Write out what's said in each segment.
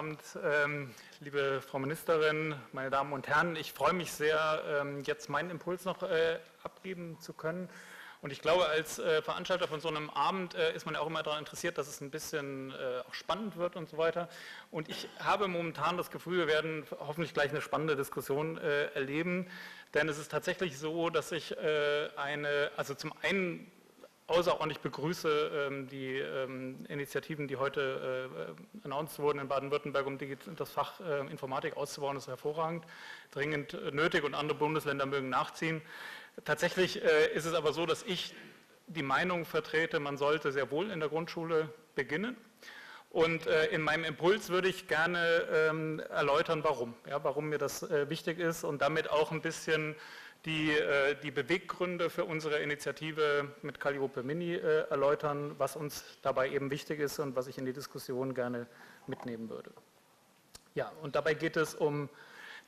Abend, ähm, liebe Frau Ministerin, meine Damen und Herren. Ich freue mich sehr, ähm, jetzt meinen Impuls noch äh, abgeben zu können. Und ich glaube, als äh, Veranstalter von so einem Abend äh, ist man ja auch immer daran interessiert, dass es ein bisschen auch spannend wird und so weiter. Und ich habe momentan das Gefühl, wir werden hoffentlich gleich eine spannende Diskussion erleben. Denn es ist tatsächlich so, dass ich eine, also zum einen außerordentlich begrüße ähm, die ähm, Initiativen, die heute äh, announced wurden in Baden-Württemberg, um das Fach äh, Informatik auszubauen, das ist hervorragend, dringend nötig und andere Bundesländer mögen nachziehen. Tatsächlich äh, ist es aber so, dass ich die Meinung vertrete, man sollte sehr wohl in der Grundschule beginnen. Und äh, in meinem Impuls würde ich gerne ähm, erläutern, warum. Ja, warum mir das äh, wichtig ist und damit auch ein bisschen die äh, die Beweggründe für unsere Initiative mit Calliope Mini äh, erläutern, was uns dabei eben wichtig ist und was ich in die Diskussion gerne mitnehmen würde. Ja, und dabei geht es um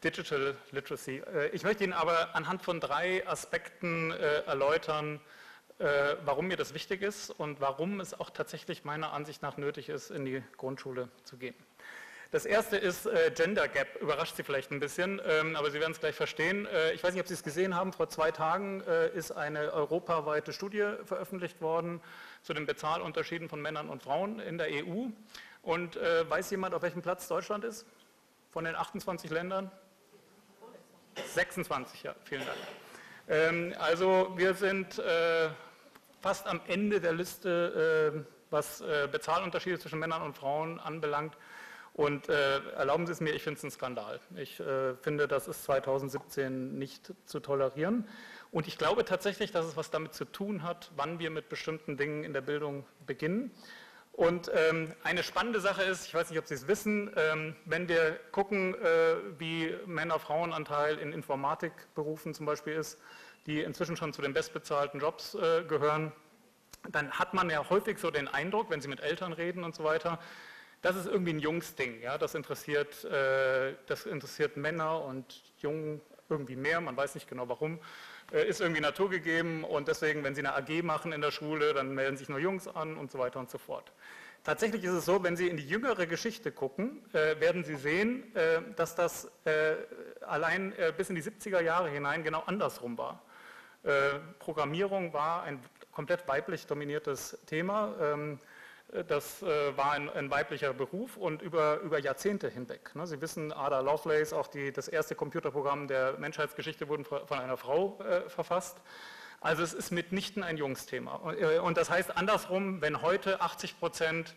Digital Literacy. Äh, ich möchte Ihnen aber anhand von drei Aspekten erläutern, warum mir das wichtig ist und warum es auch tatsächlich meiner Ansicht nach nötig ist, in die Grundschule zu gehen. Das erste ist äh, Gender Gap, überrascht Sie vielleicht ein bisschen, ähm, aber Sie werden es gleich verstehen. Äh, ich weiß nicht, ob Sie es gesehen haben, vor zwei Tagen äh, ist eine europaweite Studie veröffentlicht worden zu den Bezahlunterschieden von Männern und Frauen in der EU. Und äh, weiß jemand, auf welchem Platz Deutschland ist? Von den 28 Ländern? 26, ja, vielen Dank. Ähm, also wir sind äh, fast am Ende der Liste, äh, was Bezahlunterschiede zwischen Männern und Frauen anbelangt. Und äh, erlauben Sie es mir, ich finde es ein Skandal. Ich äh, finde, das ist 2017 nicht zu tolerieren. Und ich glaube tatsächlich, dass es was damit zu tun hat, wann wir mit bestimmten Dingen in der Bildung beginnen. Und ähm, eine spannende Sache ist, ich weiß nicht, ob Sie es wissen, ähm, wenn wir gucken, äh, wie Männer-Frauen-Anteil in Informatikberufen zum Beispiel ist, die inzwischen schon zu den bestbezahlten Jobs äh, gehören, dann hat man ja häufig so den Eindruck, wenn Sie mit Eltern reden und so weiter, das ist irgendwie ein Jungsding. Ja? Das, interessiert, äh, das interessiert Männer und Jungen irgendwie mehr, man weiß nicht genau warum. Äh, ist irgendwie naturgegeben und deswegen, wenn Sie eine AG machen in der Schule, dann melden sich nur Jungs an und so weiter und so fort. Tatsächlich ist es so, wenn Sie in die jüngere Geschichte gucken, äh, werden Sie sehen, äh, dass das äh, allein äh, bis in die 70er Jahre hinein genau andersrum war. Programmierung war ein komplett weiblich dominiertes Thema. Ähm, das äh, war ein, ein, weiblicher Beruf und über, über Jahrzehnte hinweg. Ne? Sie wissen, Ada Lovelace, auch die, das erste Computerprogramm der Menschheitsgeschichte wurden von einer Frau äh, verfasst. Also es ist mitnichten ein Jungsthema. Und, äh, das heißt andersrum, wenn heute 80 Prozent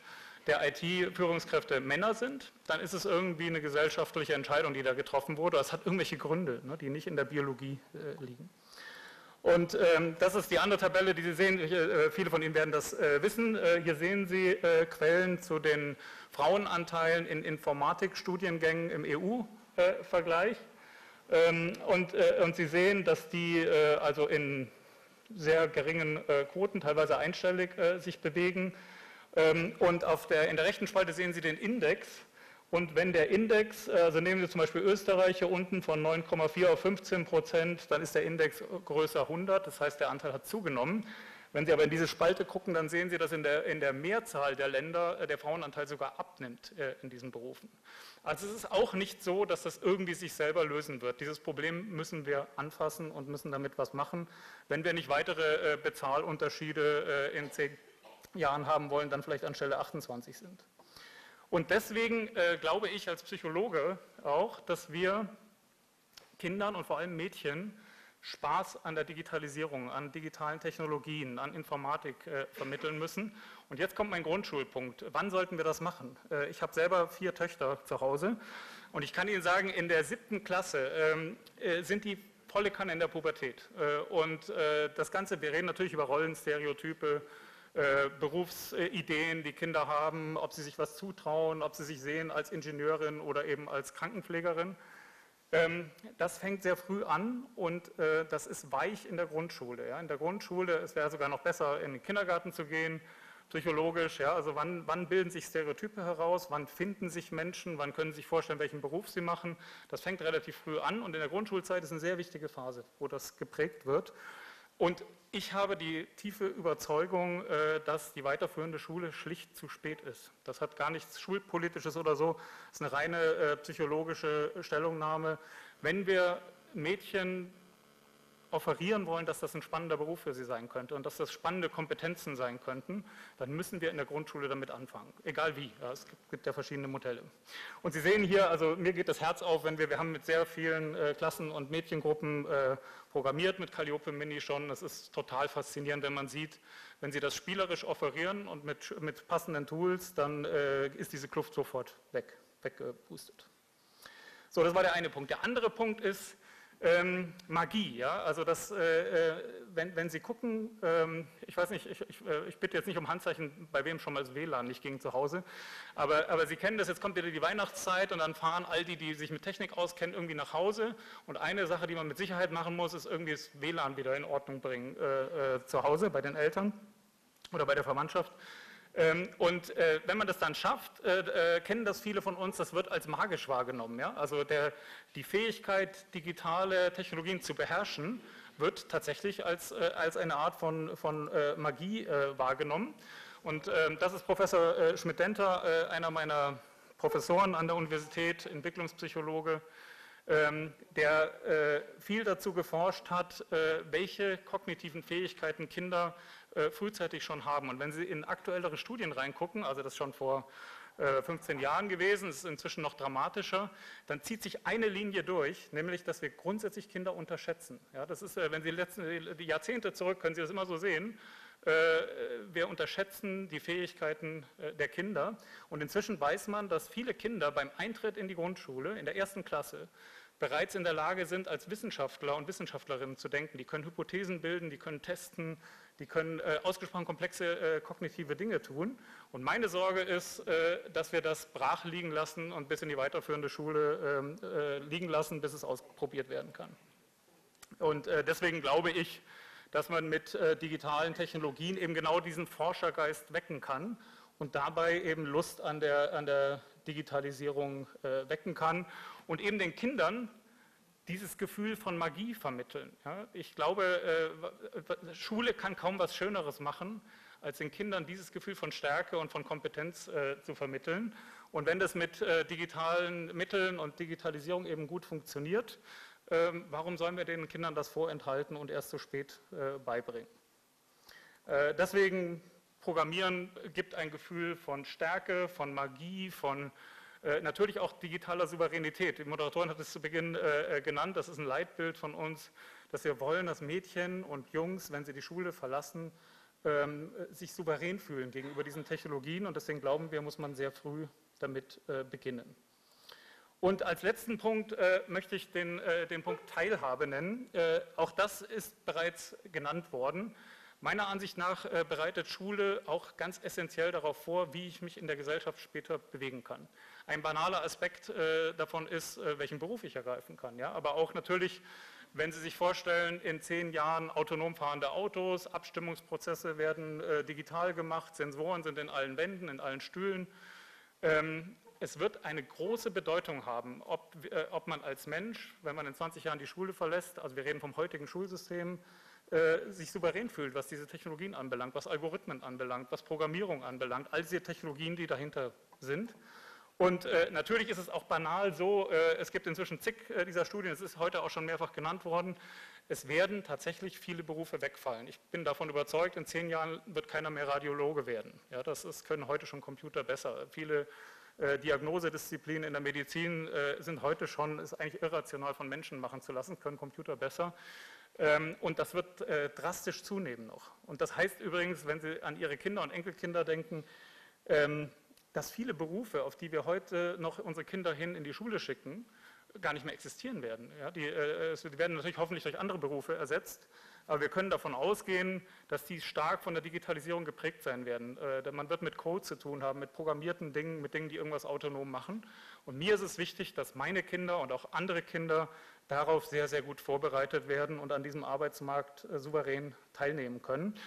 der IT-Führungskräfte Männer sind, dann ist es irgendwie eine gesellschaftliche Entscheidung, die da getroffen wurde. Das hat irgendwelche Gründe, ne, die nicht in der Biologie äh, liegen. Und ähm, das ist die andere Tabelle, die Sie sehen. Äh, viele von Ihnen werden das äh, wissen. Äh, hier sehen Sie äh, Quellen zu den Frauenanteilen in Informatikstudiengängen im EU-Vergleich. Ähm, und, äh, und, Sie sehen, dass die äh, also in sehr geringen Quoten, teilweise einstellig, sich bewegen. Ähm, und auf der, in der rechten Spalte sehen Sie den Index und wenn der Index, also nehmen Sie zum Beispiel Österreich hier unten von 9,4 auf 15 Prozent, dann ist der Index größer 100, das heißt der Anteil hat zugenommen. Wenn Sie aber in diese Spalte gucken, dann sehen Sie, dass in der, in der Mehrzahl der Länder äh, der Frauenanteil sogar abnimmt äh, in diesen Berufen. Also es ist auch nicht so, dass das irgendwie sich selber lösen wird. Dieses Problem müssen wir anfassen und müssen damit was machen. Wenn wir nicht weitere äh, Bezahlunterschiede in zehn Jahren haben wollen, dann vielleicht an Stelle 28 sind. Und deswegen äh, glaube ich als Psychologe auch, dass wir Kindern und vor allem Mädchen Spaß an der Digitalisierung, an digitalen Technologien, an Informatik äh, vermitteln müssen. Und jetzt kommt mein Grundschulpunkt. Wann sollten wir das machen? Äh, ich habe selber vier Töchter zu Hause und ich kann Ihnen sagen, in der siebten Klasse ähm, äh, sind die volle Kanne in der Pubertät. Äh, und äh, das Ganze, wir reden natürlich über Rollen, Stereotype, äh, Berufsideen, die Kinder haben, ob sie sich was zutrauen, ob sie sich sehen als Ingenieurin oder eben als Krankenpflegerin. Ähm, das fängt sehr früh an und äh, das ist weich in der Grundschule. In der Grundschule, es wäre sogar noch besser, in den Kindergarten zu gehen, psychologisch, also wann, wann, bilden sich Stereotype heraus, wann finden sich Menschen, wann können sie sich vorstellen, welchen Beruf sie machen. Das fängt relativ früh an und in der Grundschulzeit ist eine sehr wichtige Phase, wo das geprägt wird. Und ich habe die tiefe Überzeugung, äh, dass die weiterführende Schule schlicht zu spät ist. Das hat gar nichts Schulpolitisches oder so, das ist eine reine äh, psychologische Stellungnahme. Wenn wir Mädchen offerieren wollen, dass das ein spannender Beruf für sie sein könnte und dass das spannende Kompetenzen sein könnten, dann müssen wir in der Grundschule damit anfangen, egal wie. Ja, es gibt, ja verschiedene Modelle. Und Sie sehen hier, also mir geht das Herz auf, wenn wir, wir haben mit sehr vielen äh, Klassen und Mädchengruppen äh, programmiert mit Calliope Mini schon. Es ist total faszinierend, wenn man sieht, wenn Sie das spielerisch offerieren und mit, mit passenden Tools, dann äh, ist diese Kluft sofort weg, weggepustet. So, das war der eine Punkt. Der andere Punkt ist, ähm, Magie, ja, also das, äh, äh, wenn, wenn, Sie gucken, ähm, ich weiß nicht, ich, ich, äh, ich, bitte jetzt nicht um Handzeichen, bei wem schon mal das WLAN nicht ging zu Hause, aber, aber, Sie kennen das, jetzt kommt wieder die Weihnachtszeit und dann fahren all die, die sich mit Technik auskennen, irgendwie nach Hause und eine Sache, die man mit Sicherheit machen muss, ist irgendwie das WLAN wieder in Ordnung bringen äh, äh, zu Hause bei den Eltern oder bei der Verwandtschaft. Ähm, und äh, wenn man das dann schafft, äh, äh, kennen das viele von uns, das wird als magisch wahrgenommen. Ja? Also der, die Fähigkeit, digitale Technologien zu beherrschen, wird tatsächlich als, als eine Art von, von Magie wahrgenommen. Und ähm, das ist Professor Schmidt-Denter, einer meiner Professoren an der Universität, Entwicklungspsychologe, ähm, der viel dazu geforscht hat, welche kognitiven Fähigkeiten Kinder äh, frühzeitig schon haben. Und wenn Sie in aktuellere Studien reingucken, also das schon vor 15 äh, Jahren gewesen, es ist inzwischen noch dramatischer, dann zieht sich eine Linie durch, nämlich, dass wir grundsätzlich Kinder unterschätzen. Ja, das ist, äh, wenn Sie die letzten die Jahrzehnte zurück, können Sie das immer so sehen, wir unterschätzen die Fähigkeiten der Kinder. Und inzwischen weiß man, dass viele Kinder beim Eintritt in die Grundschule, in der ersten Klasse, bereits in der Lage sind, als Wissenschaftler und Wissenschaftlerinnen zu denken. Die können Hypothesen bilden, die können testen, die können äh, ausgesprochen komplexe äh, kognitive Dinge tun. Und meine Sorge ist, äh, dass wir das brach liegen lassen und bis in die weiterführende Schule ähm, äh, liegen lassen, bis es ausprobiert werden kann. Und äh, deswegen glaube ich, dass man mit äh, digitalen Technologien eben genau diesen Forschergeist wecken kann und dabei eben Lust an der, an der Digitalisierung wecken kann und eben den Kindern dieses Gefühl von Magie vermitteln. Ja, ich glaube, äh, Schule kann kaum was Schöneres machen, als den Kindern dieses Gefühl von Stärke und von Kompetenz äh, zu vermitteln. Und wenn das mit äh, digitalen Mitteln und Digitalisierung eben gut funktioniert, ähm, warum sollen wir den Kindern das vorenthalten und erst so spät äh, beibringen? Äh, deswegen Programmieren gibt ein Gefühl von Stärke, von Magie, von äh, natürlich auch digitaler Souveränität. Die Moderatorin hat es zu Beginn äh, äh, genannt, das ist ein Leitbild von uns, dass wir wollen, dass Mädchen und Jungs, wenn sie die Schule verlassen, ähm, sich souverän fühlen gegenüber diesen Technologien und deswegen glauben wir, muss man sehr früh damit beginnen. Und als letzten Punkt äh, möchte ich den, äh, den, Punkt Teilhabe nennen. Äh, auch das ist bereits genannt worden. Meiner Ansicht nach bereitet Schule auch ganz essentiell darauf vor, wie ich mich in der Gesellschaft später bewegen kann. Ein banaler Aspekt äh, davon ist, äh, welchen Beruf ich ergreifen kann. Ja? Aber auch natürlich, wenn Sie sich vorstellen, in zehn Jahren autonom fahrende Autos, Abstimmungsprozesse werden äh, digital gemacht, Sensoren sind in allen Wänden, in allen Stühlen. Ähm, es wird eine große Bedeutung haben, ob, äh, ob, man als Mensch, wenn man in 20 Jahren die Schule verlässt, also wir reden vom heutigen Schulsystem, äh, sich souverän fühlt, was diese Technologien anbelangt, was Algorithmen anbelangt, was Programmierung anbelangt, all diese Technologien, die dahinter sind. Und äh, natürlich ist es auch banal so, äh, es gibt inzwischen zig äh, dieser Studien, es ist heute auch schon mehrfach genannt worden, es werden tatsächlich viele Berufe wegfallen. Ich bin davon überzeugt, in zehn Jahren wird keiner mehr Radiologe werden. Ja, das ist, können heute schon Computer besser. Viele äh, Diagnosedisziplinen in der Medizin äh, sind heute schon, ist eigentlich irrational von Menschen machen zu lassen, können Computer besser. Ähm, und das wird äh, drastisch zunehmen noch. Und das heißt übrigens, wenn Sie an Ihre Kinder und Enkelkinder denken, ähm, dass viele Berufe, auf die wir heute noch unsere Kinder hin in die Schule schicken, gar nicht mehr existieren werden. Ja, die, äh, die, werden natürlich hoffentlich durch andere Berufe ersetzt, aber wir können davon ausgehen, dass die stark von der Digitalisierung geprägt sein werden. Äh, man wird mit Code zu tun haben, mit programmierten Dingen, mit Dingen, die irgendwas autonom machen. Und mir ist es wichtig, dass meine Kinder und auch andere Kinder darauf sehr, sehr gut vorbereitet werden und an diesem Arbeitsmarkt äh, souverän teilnehmen können.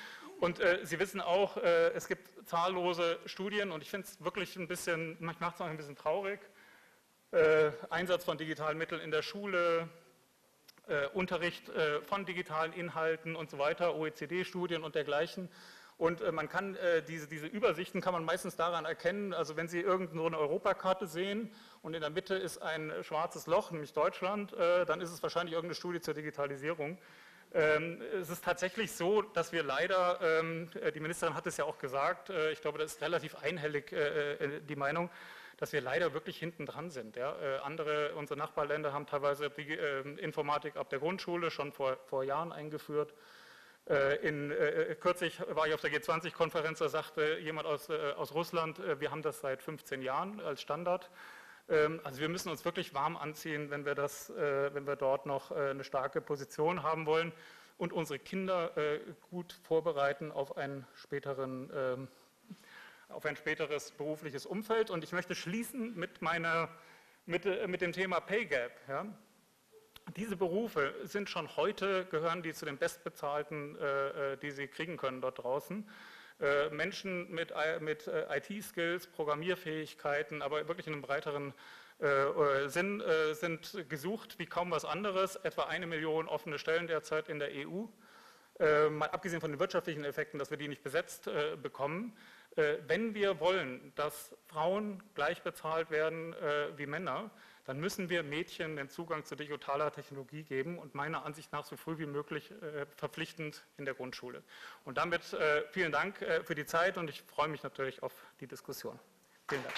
Und äh, Sie wissen auch, äh, es gibt zahllose Studien und ich finde es wirklich ein bisschen, manchmal macht es auch ein bisschen traurig. Äh, Einsatz von digitalen Mitteln in der Schule, äh, Unterricht äh, von digitalen Inhalten und so weiter, OECD-Studien und dergleichen. Und äh, man kann äh, diese, diese Übersichten kann man meistens daran erkennen, also wenn Sie irgendwo eine Europakarte sehen und in der Mitte ist ein schwarzes Loch, nämlich Deutschland, dann ist es wahrscheinlich irgendeine Studie zur Digitalisierung. Ähm, es ist tatsächlich so, dass wir leider, ähm, die Ministerin hat es ja auch gesagt, ich glaube, das ist relativ einhellig die Meinung, dass wir leider wirklich hinten dran sind. Ja. andere, unsere Nachbarländer haben teilweise die ähm, Informatik ab der Grundschule schon vor, vor Jahren eingeführt. In, äh, kürzlich war ich auf der G20-Konferenz, da sagte jemand aus, äh, aus Russland, äh, wir haben das seit 15 Jahren als Standard. Ähm, also wir müssen uns wirklich warm anziehen, wenn wir, das, äh, wenn wir dort noch äh, eine starke Position haben wollen und unsere Kinder äh, gut vorbereiten auf, einen späteren, ähm, auf ein späteres berufliches Umfeld. Und ich möchte schließen mit, meiner, mit, mit dem Thema Pay Gap. Ja. Diese Berufe sind schon heute, gehören die zu den bestbezahlten, die sie kriegen können dort draußen. Äh, Menschen mit, mit äh, IT-Skills, Programmierfähigkeiten, aber wirklich in einem breiteren äh, Sinn sind gesucht wie kaum was anderes. Etwa eine Million offene Stellen derzeit in der EU. Mal abgesehen von den wirtschaftlichen Effekten, dass wir die nicht besetzt bekommen. Wenn wir wollen, dass Frauen gleich bezahlt werden wie Männer, dann müssen wir Mädchen den Zugang zu digitaler Technologie geben und meiner Ansicht nach so früh wie möglich äh, verpflichtend in der Grundschule. Und damit äh, vielen Dank äh, für die Zeit und ich freue mich natürlich auf die Diskussion. Vielen Dank.